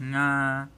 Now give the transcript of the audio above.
嗯啊